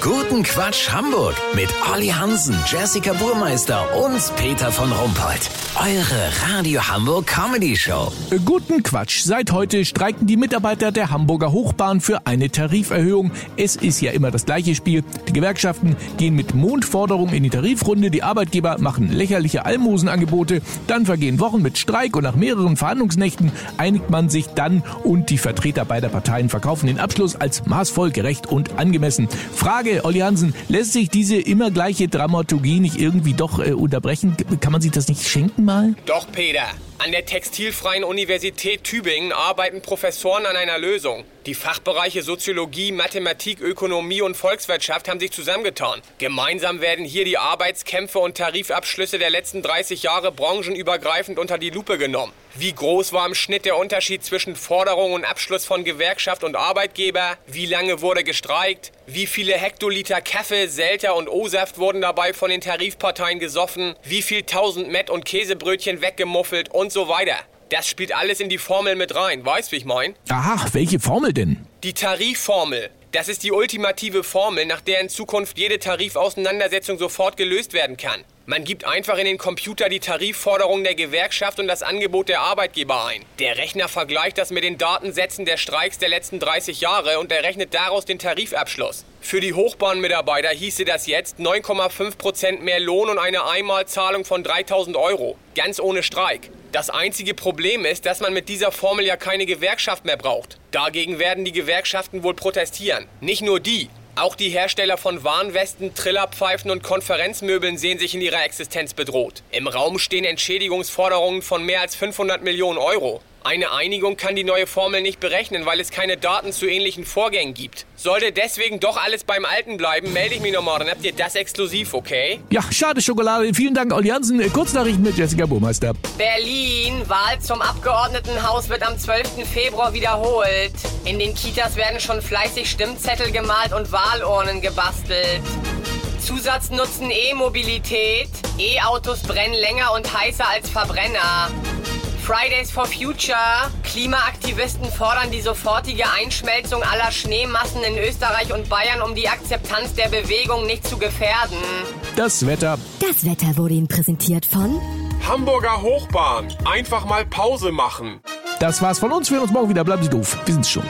Guten Quatsch Hamburg mit Olli Hansen, Jessica Burmeister und Peter von Rumpold. Eure Radio Hamburg Comedy Show. Guten Quatsch. Seit heute streiken die Mitarbeiter der Hamburger Hochbahn für eine Tariferhöhung. Es ist ja immer das gleiche Spiel. Die Gewerkschaften gehen mit Mondforderungen in die Tarifrunde, die Arbeitgeber machen lächerliche Almosenangebote, dann vergehen Wochen mit Streik und nach mehreren Verhandlungsnächten einigt man sich dann und die Vertreter beider Parteien verkaufen den Abschluss als maßvoll, gerecht und angemessen. Frage Frage, Olli Hansen, lässt sich diese immer gleiche Dramaturgie nicht irgendwie doch äh, unterbrechen? Kann man sich das nicht schenken mal? Doch, Peter. An der Textilfreien Universität Tübingen arbeiten Professoren an einer Lösung. Die Fachbereiche Soziologie, Mathematik, Ökonomie und Volkswirtschaft haben sich zusammengetan. Gemeinsam werden hier die Arbeitskämpfe und Tarifabschlüsse der letzten 30 Jahre branchenübergreifend unter die Lupe genommen. Wie groß war im Schnitt der Unterschied zwischen Forderung und Abschluss von Gewerkschaft und Arbeitgeber? Wie lange wurde gestreikt? Wie viele Hektoliter Kaffee, Selter und O-Saft wurden dabei von den Tarifparteien gesoffen? Wie viel tausend Mett- und Käsebrötchen weggemuffelt und so weiter? Das spielt alles in die Formel mit rein. Weißt, wie ich mein? Aha, welche Formel denn? Die Tarifformel. Das ist die ultimative Formel, nach der in Zukunft jede Tarifauseinandersetzung sofort gelöst werden kann. Man gibt einfach in den Computer die Tarifforderung der Gewerkschaft und das Angebot der Arbeitgeber ein. Der Rechner vergleicht das mit den Datensätzen der Streiks der letzten 30 Jahre und errechnet daraus den Tarifabschluss. Für die Hochbahnmitarbeiter hieße das jetzt 9,5% mehr Lohn und eine Einmalzahlung von 3000 Euro. Ganz ohne Streik. Das einzige Problem ist, dass man mit dieser Formel ja keine Gewerkschaft mehr braucht. Dagegen werden die Gewerkschaften wohl protestieren. Nicht nur die, auch die Hersteller von Warnwesten, Trillerpfeifen und Konferenzmöbeln sehen sich in ihrer Existenz bedroht. Im Raum stehen Entschädigungsforderungen von mehr als 500 Millionen Euro. Eine Einigung kann die neue Formel nicht berechnen, weil es keine Daten zu ähnlichen Vorgängen gibt. Sollte deswegen doch alles beim Alten bleiben, melde ich mich nochmal, dann habt ihr das exklusiv, okay? Ja, schade Schokolade. Vielen Dank, Olli Hansen. Kurznachrichten mit Jessica Burmeister. Berlin, Wahl zum Abgeordnetenhaus wird am 12. Februar wiederholt. In den Kitas werden schon fleißig Stimmzettel gemalt und Wahlurnen gebastelt. Zusatznutzen E-Mobilität. E-Autos brennen länger und heißer als Verbrenner. Fridays for Future. Klimaaktivisten fordern die sofortige Einschmelzung aller Schneemassen in Österreich und Bayern, um die Akzeptanz der Bewegung nicht zu gefährden. Das Wetter. Das Wetter wurde Ihnen präsentiert von Hamburger Hochbahn. Einfach mal Pause machen. Das war's von uns. Wir hören uns morgen wieder. Bleiben Sie doof. Wir sind's schon.